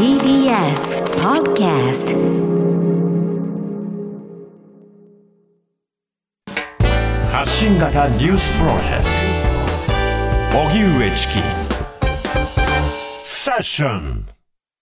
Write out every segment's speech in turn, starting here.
TBS Podcast. 発信型ニュースプロジェクト。荻上チキ。セッション。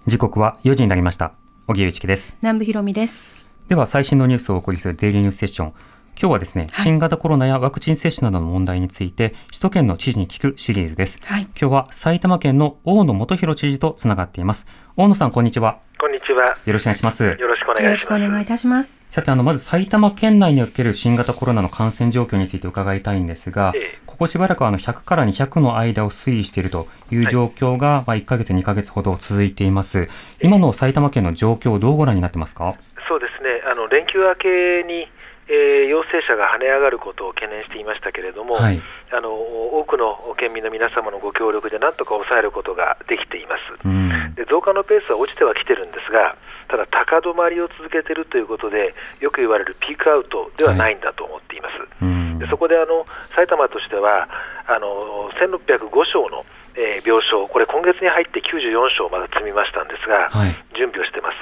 時刻は4時になりました。荻上チキです。南部ひろみです。では最新のニュースをお送りするデイリーニュースセッション今日はですね、はい。新型コロナやワクチン接種などの問題について首都圏の知事に聞くシリーズです、はい。今日は埼玉県の大野元弘知事とつながっています。大野さんこんにちは。こんにちは。よろしくお願いします。よろしくおよろしく願いします。お願いいたします。さてあのまず埼玉県内における新型コロナの感染状況について伺いたいんですが、ええ。ここしばらくあの100から200の間を推移しているという状況が、まあ1ヶ月2ヶ月ほど続いています。今の埼玉県の状況をどうご覧になってますか？そうですね。あの連休明けに、えー陽性者が跳ね上がることを懸念していましたけれども、はいあの多くの県民の皆様のご協力でなんとか抑えることができています。うんで増加のペースは落ちてはきてるんですが、ただ高止まりを続けているということで、よく言われるピークアウトではないんだと思っています。うんでそこであの埼玉としては、あの1605床の、えー病床、これ、今月に入って94床まだ積みましたんですが、はい準備をしてます。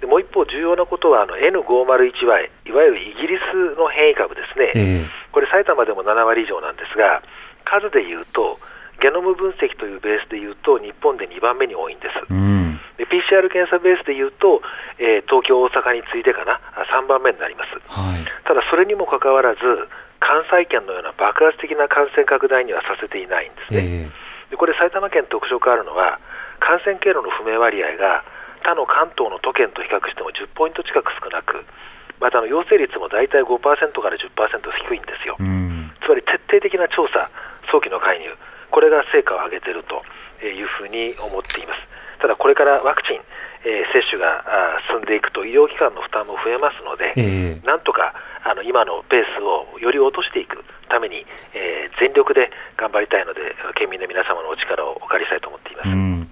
でもう一方、重要なことはあの N501Y、いわゆるイギリスの変異株ですね、えこれ、埼玉でも7割以上なんですが、数でいうと、ゲノム分析というベースでいうと、日本で2番目に多いんです。えうんで PCR 検査ベースでいうと、えー東京、大阪に次いでかな、あ3番目になります。はいただ、それにもかかわらず、関西圏のような爆発的な感染拡大にはさせていないんですね。えでこれ、埼玉県特徴があるのは、感染経路の不明割合が他の関東の都県と比較しても10ポイント近く少なく、またあの陽性率も大体5%から10%低いんですよ。つまり徹底的な調査、早期の介入、これが成果を上げているというふうに思っています。ただ、これからワクチン、えー接種が進んでいくと、医療機関の負担も増えますので、ええ。なんとかあの今のペースをより落としていくために、えー全力で頑張りたいので、県民の皆様のお力をお借りしたいと思っています。うん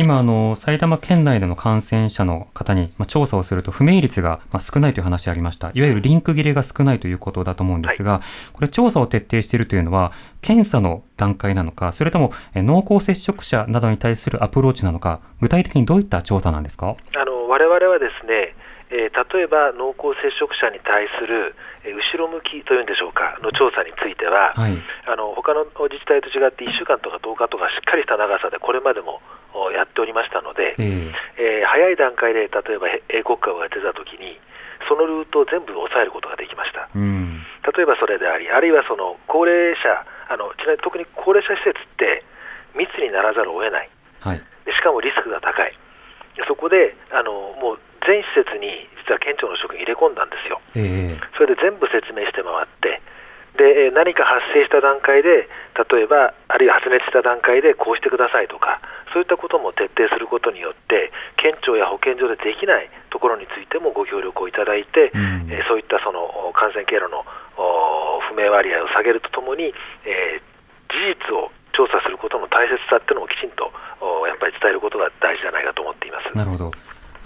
今あの、埼玉県内での感染者の方に、まあ、調査をすると、不明率が、まあ、少ないという話ありました。いわゆるリンク切れが少ないということだと思うんですが、これ、調査を徹底しているというのは、検査の段階なのか、それともえ濃厚接触者などに対するアプローチなのか、具体的にどういった調査なんですか？あの我々はですね、えー例えば濃厚接触者に対する、えー後ろ向きというんでしょうか、の調査については、はい。あの他の自治体と違って1週間とか10日とかしっかりした長さでこれまでもおやっておりましたので、ええー早い段階で例えばへ英国株が出たときに、そのルートを全部抑えることができました。えうん。例えばそれであり、あるいはその高齢者、あのちなみに特に高齢者施設って密にならざるを得ない。はい。でしかもリスクが高い、でそこであのもう全施設に実は県庁の職員入れ込んだんですよ、ええそれで全部説明して回って、でえー何か発生した段階で、例えば、あるいは発熱した段階でこうしてくださいとか、そういったことも徹底することによって、県庁や保健所でできないところについてもご協力をいただいて、うんえーそういったそのお感染経路のお不明割合を下げるとともに、えー事実を調査することの大切さっていうのをきちんとおやっぱり伝えることが大事じゃないかと思っています。なるほど。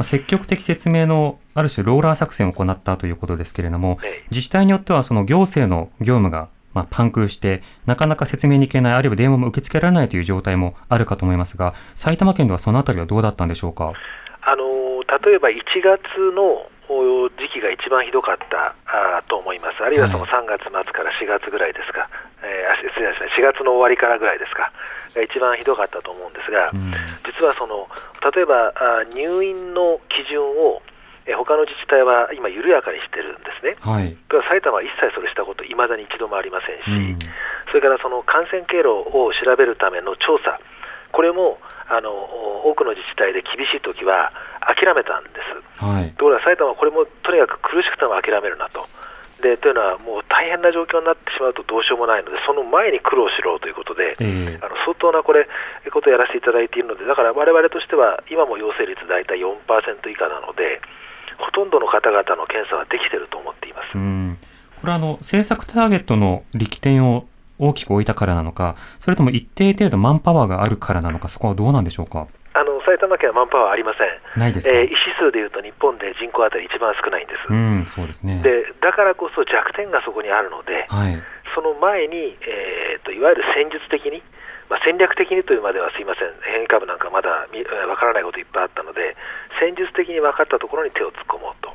まあ積極的説明のある種ローラー作戦を行ったということですけれども、ええ自治体によってはその行政の業務がまあパンクして、なかなか説明に行けない、あるいは電話も受け付けられないという状態もあるかと思いますが、埼玉県ではそのあたりはどうだったんでしょうか？あのー例えば1月のお時期が一番ひどかったあーと思います、あるいはそのはい3月末から4月ぐらいですか、えーあ失礼ですね、4月の終わりからぐらいですか、が一番ひどかったと思うんですが、うん。実はその例えばあー入院の基準を、えー他の自治体は今、緩やかにしてるんですね。はい。埼玉は一切それしたこと、いまだに一度もありませんし、うん。それからその感染経路を調べるための調査、これもあの多くの自治体で厳しいときは諦めたんです。はい。ところが埼玉はこれもとにかく苦しくても諦めるなと。でというのは、もう大変な状況になってしまうとどうしようもないので、その前に苦労しろということで、ええあの相当なこれことをやらせていただいているので、だから我々としては、今も陽性率大体4%以下なので、ほとんどの方々の検査はできていると思っています。うん。これはあの、政策ターゲットの力点を大きく置いたからなのか、それとも一定程度マンパワーがあるからなのか、そこはどうなんでしょうか？あの埼玉県はマンパワーありません。ないですか？えー医師数でいうと日本で人口当たり一番少ないんです。うん、そうですね。でだからこそ弱点がそこにあるので、はい。その前に、えーといわゆる戦術的に、まあ、戦略的にというまではすいません、変異株なんかまだみわからないこといっぱいあったので、ころに手を突っ込もうと、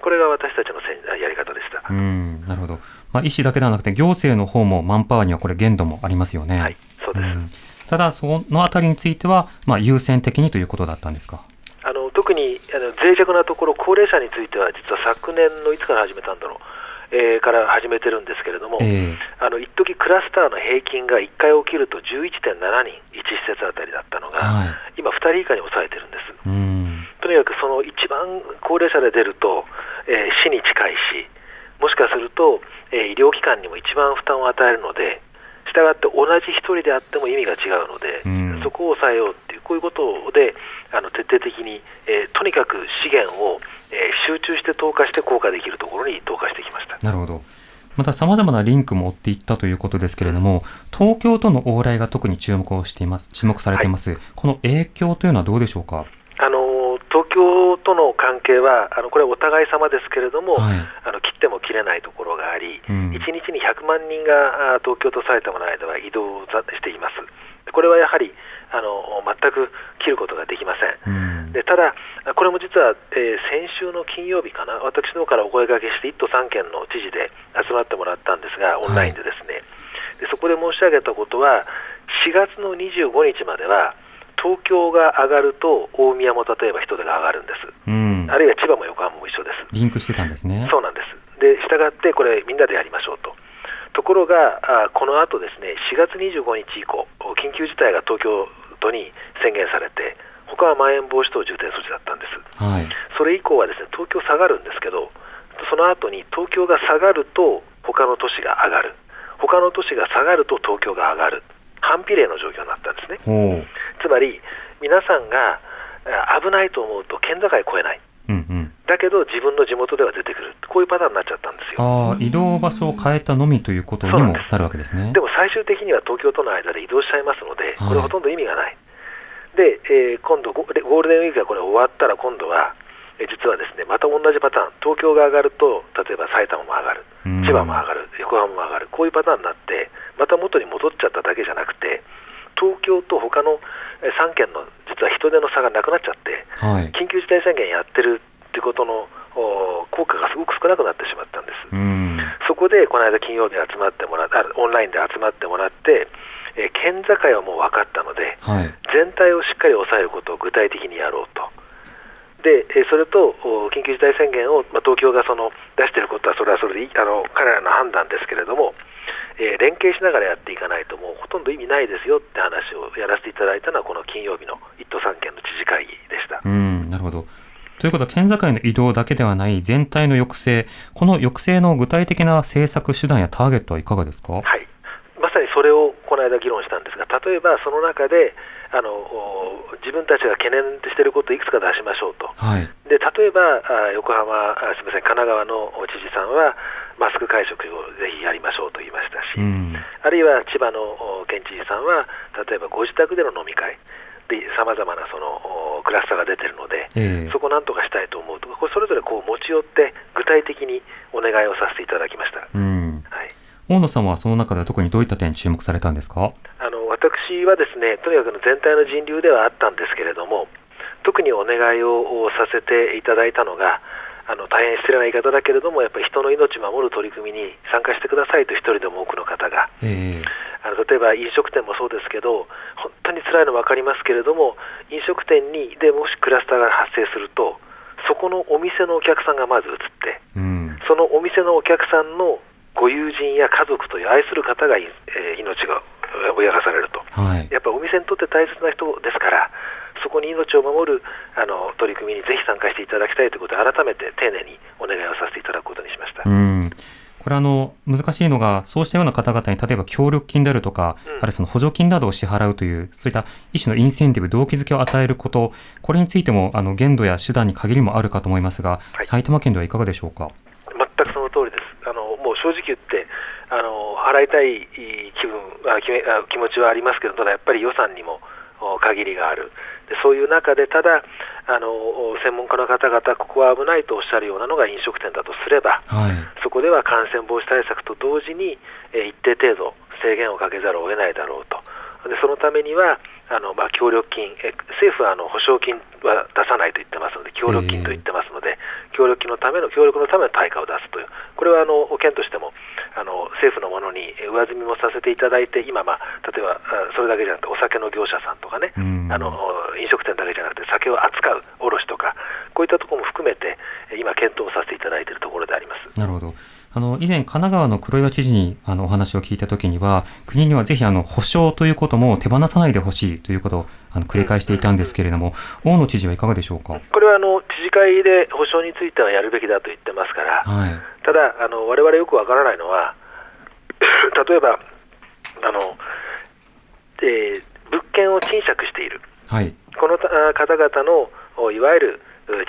これが私たちのやり方でした。うん、なるほど。まあ、医師だけではなくて、行政の方もマンパワーにはこれ限度もありますよね。はい、そうです。うんただ、そのあたりについては、まあ、優先的にということだったんですか？あの特にあの脆弱なところ、高齢者については、実は昨年のいつから始めたんだろう、えーから始めてるんですけれども、ええあの一時クラスターの平均が1回起きると11.7人、1施設あたりだったのが、はい。今、2人以下に抑えてるんです。うん。とにかくその一番高齢者で出ると、えー死に近いし、もしかすると、えー医療機関にも一番負担を与えるので、したがって同じ一人であっても意味が違うので、うんそこを抑えようっていう、こういうことで、あの徹底的に、えーとにかく資源を、えー集中して投下して効果できるところに投下してきました。なるほど。また様々なリンクも追っていったということですけれども、東京との往来が特に注目をしています、注目されています。この影響というのはどうでしょうか？東京との関係は、あのこれはお互い様ですけれども、はいあの切っても切れないところがあり、うん1日に100万人があ東京と埼玉の間は移動ざしています。これはやはりあの全く切ることができません。うん。でただ、これも実は、えー先週の金曜日かな、私の方からお声掛けして、1都3県の知事で集まってもらったんですが、オンラインでですね、でそこで申し上げたことは、4月の25日までは、東京が上がると、大宮も例えば人手が上がるんです、うんあ。るいは千葉も横浜も一緒です。リンクしてたんですね。そうなんです。で、したがって、これ、みんなでやりましょうと。ところが、あこの後ですね、4月25日以降、緊急事態が東京都に宣言されて、他はまん延防止等重点措置だったんです。はい。それ以降はですね、東京下がるんですけど、その後に東京が下がると、他の都市が上がる。他の都市が下がると東京が上がる。反比例の状況になったんですね。つまり、皆さんがあ危ないと思うと県境越えない。うんうん。だけど自分の地元では出てくる。こういうパターンになっちゃったんですよ。ああ、移動場所を変えたのみということにもなるわけですね。でも最終的には東京との間で移動しちゃいますので、はいこれほとんど意味がない。で、えー今度ゴ、ゴールデンウィークがこれ終わったら、今度は、えー実はですね、また同じパターン、東京が上がると、例えば埼玉も上がる、うん千葉も上がる、横浜も上がる、こういうパターンになって、また元に戻っちゃっただけじゃなくて、東京と他の3県の実は人手の差がなくなっちゃって、はい。緊急事態宣言やってるってことのお効果がすごく少なくなってしまったんです。うん。そこでこの間金曜日に集まってもらオンラインで集まってもらって、えー県境はもう分かったので、はい。全体をしっかり抑えることを具体的にやろうと。で、えーそれとお緊急事態宣言を、まあ、東京がその出していることはそれはそれでいいあの彼らの判断ですけれども、えー連携しながらやっていかないともうほとんど意味ないですよって話をやらせていただいたのはこの金曜日の1都3県の知事会議でした。うん、なるほど。ということは、県境の移動だけではない全体の抑制、この抑制の具体的な政策手段やターゲットはいかがですか？はい、まさにそれをこの間議論したんですが、例えばその中であのお自分たちが懸念していることをいくつか出しましょうと。はい。で例えばあ横浜あすみません神奈川の知事さんはマスク会食をぜひやりましょうと言いましたし、うん。あるいは千葉のお県知事さんは例えばご自宅での飲み会でさまざまなそのおクラスターが出てるので、ええそこをなんとかしたいと思うとこれそれぞれこう持ち寄って具体的にお願いをさせていただきました。うん。はい大野さんはその中で特にどういった点に注目されたんですか？あの私はですねとにかく全体の人流ではあったんですけれども特にお願いをさせていただいたのがあの大変失礼な言い方だけれどもやっぱり人の命を守る取り組みに参加してくださいと一人でも多くの方がええあの例えば飲食店もそうですけど本当に辛いの分かりますけれども飲食店にでもしクラスターが発生するとそこのお店のお客さんがまず移ってうん。そのお店のお客さんのご友人や家族という愛する方が、えー命がえー脅かされると。はい。やっぱお店にとって大切な人ですから、そこに命を守るあの取り組みにぜひ参加していただきたいということで、改めて丁寧にお願いをさせていただくことにしました。うん。これあの、難しいのが、そうしたような方々に、例えば協力金であるとか、うんあるいはその補助金などを支払うという、そういった一種のインセンティブ、動機づけを与えること、これについても、あの、限度や手段に限りもあるかと思いますが、はい埼玉県ではいかがでしょうか？全くその通りです。あのもう正直言ってあの、払いたい気分あ気めあ気持ちはありますけど、ただやっぱり予算にもお限りがある。でそういう中で、ただあの、専門家の方々、ここは危ないとおっしゃるようなのが飲食店だとすれば、はい。そこでは感染防止対策と同時に、えー一定程度制限をかけざるを得ないだろうと。でそのためにはあのまあ、協力金、え政府はあの保証金は出さないと言ってますので、協力金と言ってますので、協力金のための協力のための対価を出すという、これはあの県としてもあの政府のものに上積みもさせていただいて、今、まあ、例えばそれだけじゃなくて、お酒の業者さんとかね、あの飲食店だけじゃなくて、酒を扱う卸とか、こういったところも含めて、今、検討させていただいているところであります。なるほど。あの以前、神奈川の黒岩知事にあのお話を聞いたときには、国にはぜひあの保証ということも手放さないでほしいということをあの繰り返していたんですけれども、大野知事はいかがでしょうか？これはあの知事会で保証についてはやるべきだと言ってますから、はい、ただ、われわれよくわからないのは、例えばあの、えー、物件を賃借している、はい、この方々のいわゆる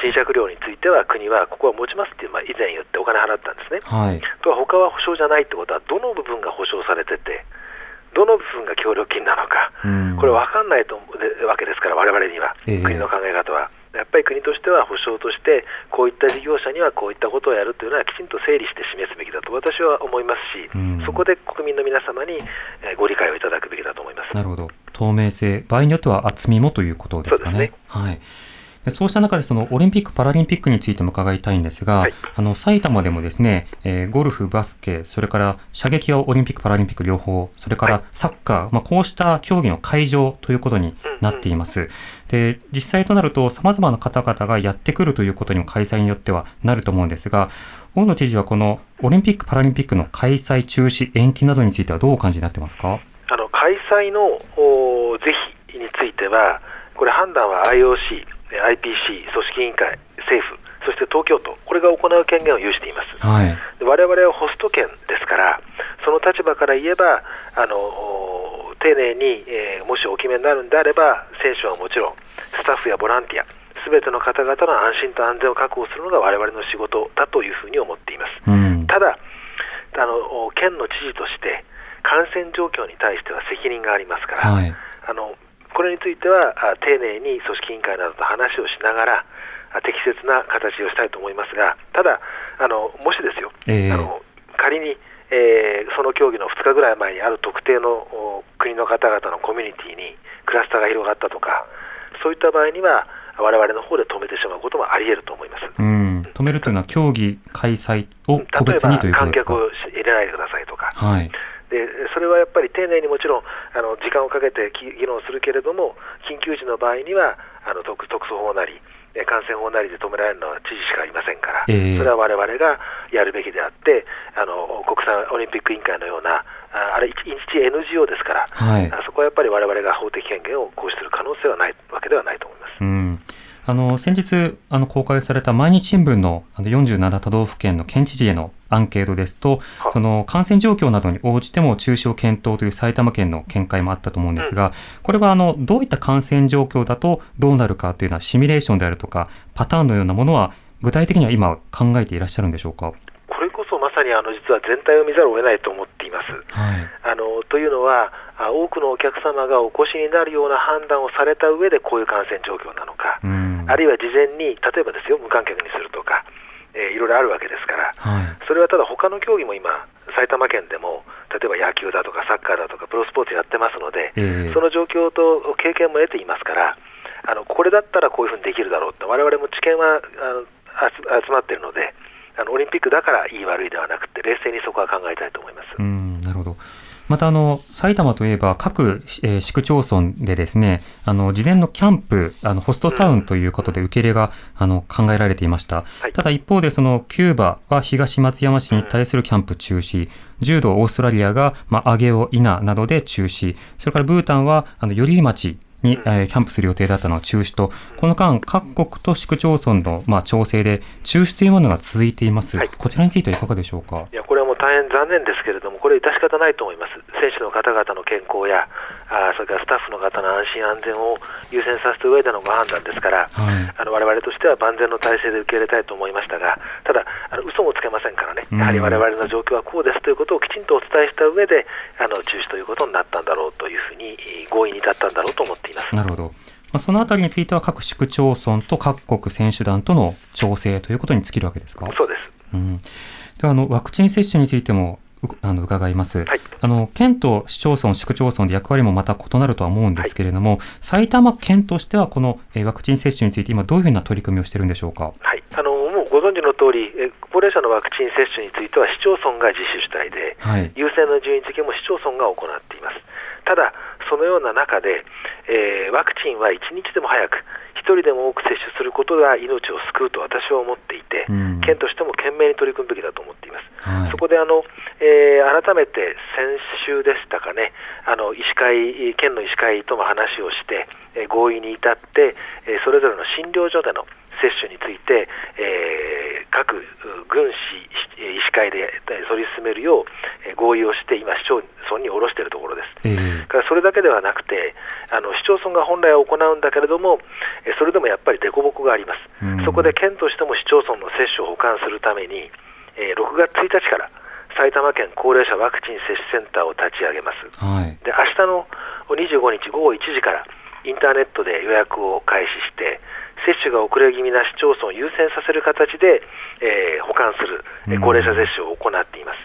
賃借料については国はここは持ちますって、まあ、以前言ってお金払ったんですね。はい、とは他は保証じゃないってことはどの部分が保証されててどの部分が協力金なのか、これ分かんないとわけですから我々には、国の考え方は。やっぱり国としては保証として、こういった事業者にはこういったことをやるというのはきちんと整理して示すべきだと私は思いますし、そこで国民の皆様にご理解をいただくべきだと思います。なるほど、透明性、場合によっては厚みもということですかね。ね。はいそうした中でそのオリンピック・パラリンピックについても伺いたいんですが、はい、あの埼玉でもですね、えー、ゴルフ、バスケ、それから射撃はオリンピック・パラリンピック両方、それからサッカー、はい、まあ、こうした競技の会場ということになっています。で実際となると、さまざまな方々がやってくるということにも開催によってはなると思うんですが、大野知事はこのオリンピック・パラリンピックの開催中止、延期などについてはどうお感じになってますか？あの開催の是非については、これ判断は IOC、IPC、組織委員会、政府、そして東京都、これが行う権限を有しています。はい、我々はホスト権ですから、その立場から言えば、あの丁寧に、えー、もしお決めになるんであれば、選手はもちろん、スタッフやボランティア、すべての方々の安心と安全を確保するのが我々の仕事だというふうに思っています。うん、ただあの、県の知事として、感染状況に対しては責任がありますから、はい、あのこれについては丁寧に組織委員会などと話をしながら適切な形をしたいと思いますがただあのもしですよ、えー、あの仮に、えー、その競技の2日ぐらい前にある特定の国の方々のコミュニティにクラスターが広がったとかそういった場合には我々の方で止めてしまうこともあり得ると思います。うん。止めるというのは競技開催を個別にということですか？観客を入れないでくださいとか、はい、でそれはやっぱり丁寧にもちろんあの時間をかけて議論するけれども緊急時の場合にはあの特特措法なり感染法なりで止められるのは知事しかありませんから、えー、それは我々がやるべきであってあの国際オリンピック委員会のようなあれ、一日 NGO ですから、はい、そこはやっぱり我々が法的権限を行使する可能性はないわけではないと思います。うん。あの先日あの公開された毎日新聞のあの47都道府県の県知事へのアンケートですと、その感染状況などに応じても中止を検討という埼玉県の見解もあったと思うんですが、これはあのどういった感染状況だとどうなるかというようなシミュレーションであるとか、パターンのようなものは、具体的には今、考えていらっしゃるんでしょうか？これこそまさにあの実は全体を見ざるを得ないと思っています。はい、あのというのは、多くのお客様がお越しになるような判断をされた上でこういう感染状況なのか、あるいは事前に、例えばですよ、無観客にするとか、えー、いろいろあるわけですから、はい、それはただ他の競技も今、埼玉県でも、例えば野球だとかサッカーだとかプロスポーツやってますので、えー、その状況と経験も得ていますから、あのこれだったらこういうふうにできるだろうと、我々も知見はあの集まっているのであの、オリンピックだからいい悪いではなくて、冷静にそこは考えたいと思います。うんなるほどまたあの埼玉といえば各、えー、市区町村でですねあの事前のキャンプあのホストタウンということで受け入れがあの考えられていました、はい、ただ一方でそのキューバは東松山市に対するキャンプ中止、柔道オーストラリアが、まあ、上尾稲などで中止それからブータンはあの寄居町に、えー、キャンプする予定だったのは中止と、この間、各国と市区町村の、まあ、調整で中止というものが続いています、はい、こちらについてはいかがでしょうか？いやこれ大変残念ですけれども、これ、致し方ないと思います、選手の方々の健康や、あそれからスタッフの方の安心安全を優先させた上でのご判断ですから、われわれとしては万全の体制で受け入れたいと思いましたが、ただ、あの嘘もつけませんからね、やはりわれわれの状況はこうですということをきちんとお伝えした上で、あの中止ということになったんだろうというふうに、合意に至ったんだろうと思っています。なるほど。まあ、そのあたりについては各市区町村と各国選手団との調整ということに尽きるわけですか？そうです。うん、ではあのワクチン接種についてもうあの伺います、はいあの県と市町村、市区町村で役割もまた異なるとは思うんですけれども、埼玉県としては、このえーワクチン接種について、今、どういうふうな取り組みをしているんでしょうか？はい、あのもうご存知の通り、え高齢者のワクチン接種については市町村が自主主体で、はい、優先の順位付けも市町村が行っています。ただ、そのような中で、えーワクチンは1日でも早く、1人でも多く接種することが命を救うと私は思っていて、うん県としても懸命に取り組むべきだと思っています。はいそこであの、えー改めて先週でしたかね、あの医師会、県の医師会とも話をして、えー合意に至って、えーそれぞれの診療所での接種について、えー各う郡市医師会でえー取り進めるよう、えー合意をして、今、市町村に下ろしているところです。えーだからそれだけではなくて、あの市町村が本来は行うんだけれども、えそれでもやっぱり凸凹がありますうん、そこで県としても市町村の接種を補完するために、えー6月1日から埼玉県高齢者ワクチン接種センターを立ち上げます。はい、で明日の25日午後1時からインターネットで予約を開始して、接種が遅れ気味な市町村を優先させる形で、えー保管する、えー高齢者接種を行っています。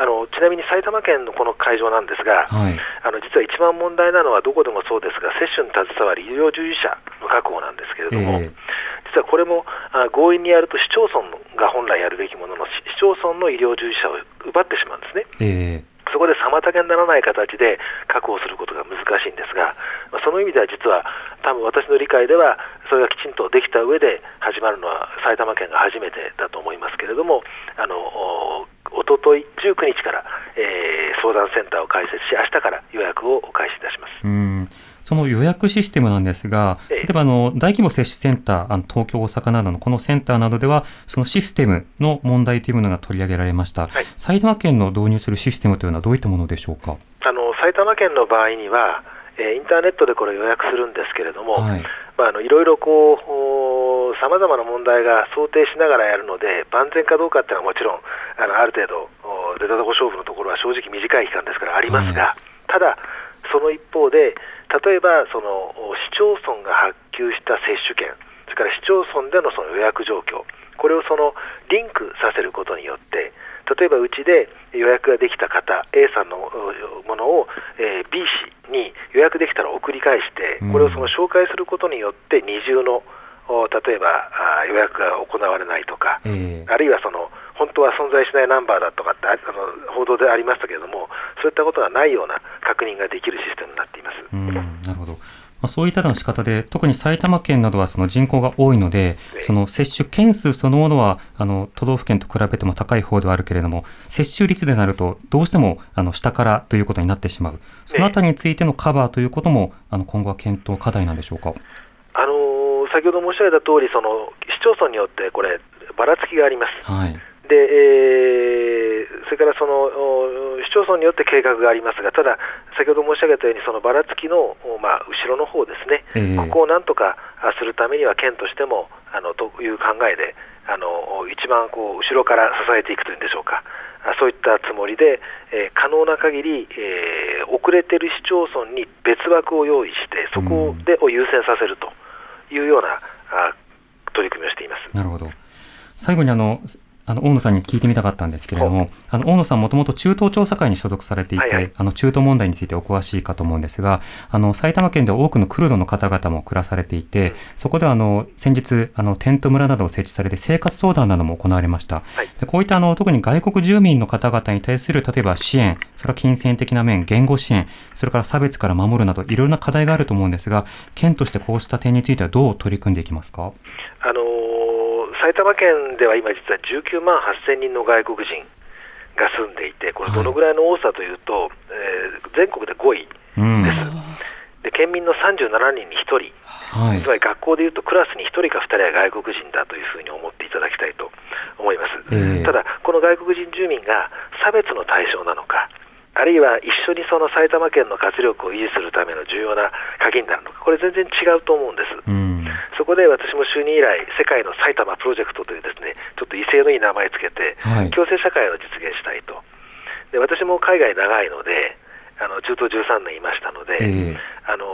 あのちなみに埼玉県のこの会場なんですが、はい、あの実は一番問題なのはどこでもそうですが、接種に携わる医療従事者の確保なんですけれども、ええ実はこれもあ強引にやると市町村が本来やるべきものの、市市町村の医療従事者を奪ってしまうんですね。えそこで妨げにならない形で確保することが難しいんですが、その意味では実は、多分私の理解では、それがきちんとできた上で始まるのは埼玉県が初めてだと思いますけれども、あのおおととい19日から、えー相談センターを開設し、明日から予約を開始いたします。その予約システムなんですが、ええ例えばあの大規模接種センター、あの東京、大阪などのこのセンターなどでは、そのシステムの問題というものが取り上げられました。はい埼玉県の導入するシステムというのはどういったものでしょうか？あの埼玉県の場合には、えーインターネットでこれ予約するんですけれども、はいまあ、あのいろいろこうさまざまな問題が想定しながらやるので、万全かどうかっていうのはもちろん、あのある程度、お出たとこ勝負のところは正直短い期間ですからありますが、ただ、その一方で、例えばそのお市町村が発給した接種券、それから市町村でのその予約状況、これをそのリンクさせることによって、例えばうちで予約ができた方、A さんのおものを、えー B 氏に予約できたら送り返してうん、これをその紹介することによって、二重のお例えば予約が行われないとか、ええ。あるいはその本当は存在しないナンバーだとかってああの報道でありましたけれども、そういったことがないような確認ができるシステムになっています。うん、なるほど。まあ、そういったの仕方で、特に埼玉県などはその人口が多いので、ええその接種件数そのものは、あの、都道府県と比べても高い方ではあるけれども、接種率でなると、どうしても、あの、下からということになってしまう。そのあたりについてのカバーということも、あの、今後は検討課題なんでしょうか？あのー先ほど申し上げた通り、その市町村によってこれ、ばらつきがあります。はい。で、えーそれからそのお市町村によって計画がありますが、ただ、先ほど申し上げたように、そのばらつきの、おまあ、後ろの方ですね、ええここをなんとかあするためには、県としてもあのという考えで、あの一番こう後ろから支えていくというんでしょうか、あそういったつもりで、えー可能な限り、えー遅れてる市町村に別枠を用意して、そこでを優先させるというようなあ取り組みをしています。なるほど。最後にあの、あの大野さんに聞いてみたかったんですけれども、あの大野さんもともと中東調査会に所属されていて、はいはいあの中東問題についてお詳しいかと思うんですが、あの埼玉県では多くのクルドの方々も暮らされていて、そこではあの先日あのテント村などを設置されて生活相談なども行われました。はいでこういったあの特に外国住民の方々に対する例えば支援、それは金銭的な面、言語支援、それから差別から守るなどいろいろな課題があると思うんですが、県としてこうした点についてはどう取り組んでいきますか？あのー埼玉県では今、実は19万8000人の外国人が住んでいて、これ、どのぐらいの多さというと、えー全国で5位うん。です。で県民の37人に1人、はいつ。まり学校でいうとクラスに1人か2人は外国人だというふうに思っていただきたいと思います。ええただ、この外国人住民が差別の対象なのか、あるいは一緒にその埼玉県の活力を維持するための重要な鍵になるのか、これ全然違うと思うんです。うん。そこで私も就任以来、世界の埼玉プロジェクトというですね、ちょっと威勢のいい名前つけて、はい。共生社会を実現したいと。で私も海外長いので、あの中東13年いましたので、ええあの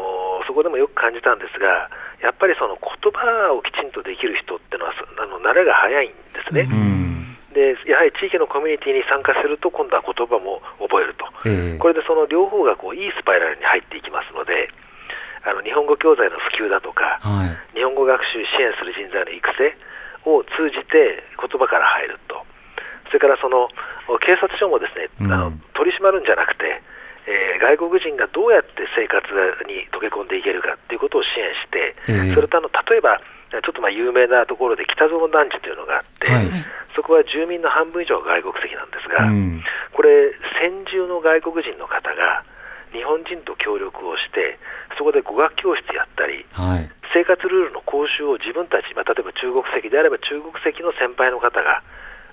そこでもよく感じたんですが、やっぱりその言葉をきちんとできる人ってのは、そあの慣れが早いんですね。うん。でやはり地域のコミュニティに参加すると今度は言葉も覚えると、ええこれでその両方がこういいスパイラルに入っていきますのであの日本語教材の普及だとかはい。日本語学習支援する人材の育成を通じて言葉から入るとそれからその警察署もですね、うんあの取り締まるんじゃなくて、えー外国人がどうやって生活に溶け込んでいけるかっていうことを支援して、ええそれとあの例えばちょっとまあ有名なところで北園団地というのがあって、はいそこは住民の半分以上が外国籍なんですが、うん。これ、先住の外国人の方が日本人と協力をして、そこで語学教室やったり、はい。生活ルールの講習を自分たち、まあ、例えば中国籍であれば中国籍の先輩の方が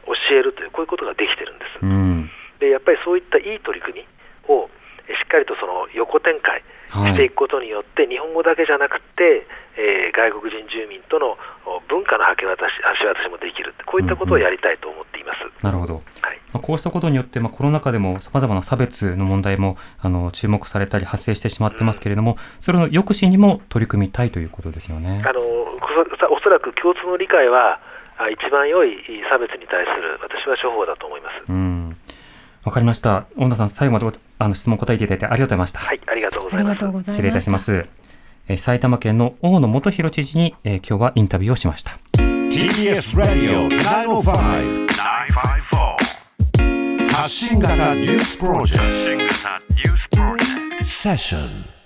教えるという、こういうことができてるんです。うん。でやっぱりそういったいい取り組みをえしっかりとその横展開はいしていくことによって、日本語だけじゃなくて、えー外国人住民とのお文化の橋渡し橋渡しもできる、こういったことをやりたいと思っています。なるほど。はいまあ、こうしたことによって、まあ、コロナ禍でもさまざまな差別の問題もあの注目されたり発生してしまってますけれども、それの抑止にも取り組みたいということですよね。あのおそらく共通の理解は、あ一番良い差別に対する私は処方だと思います。うん。わかりました。恩田さん、最後まであの質問答えていただいてありがとうございました。はい、ありがとうございます。とうございます。失礼いたしま。す。えー埼玉県の大野元弘知事に、えー今日はインタビューをしました。TBS ラディオ905 954発信型ニュースプロジェクト。セッション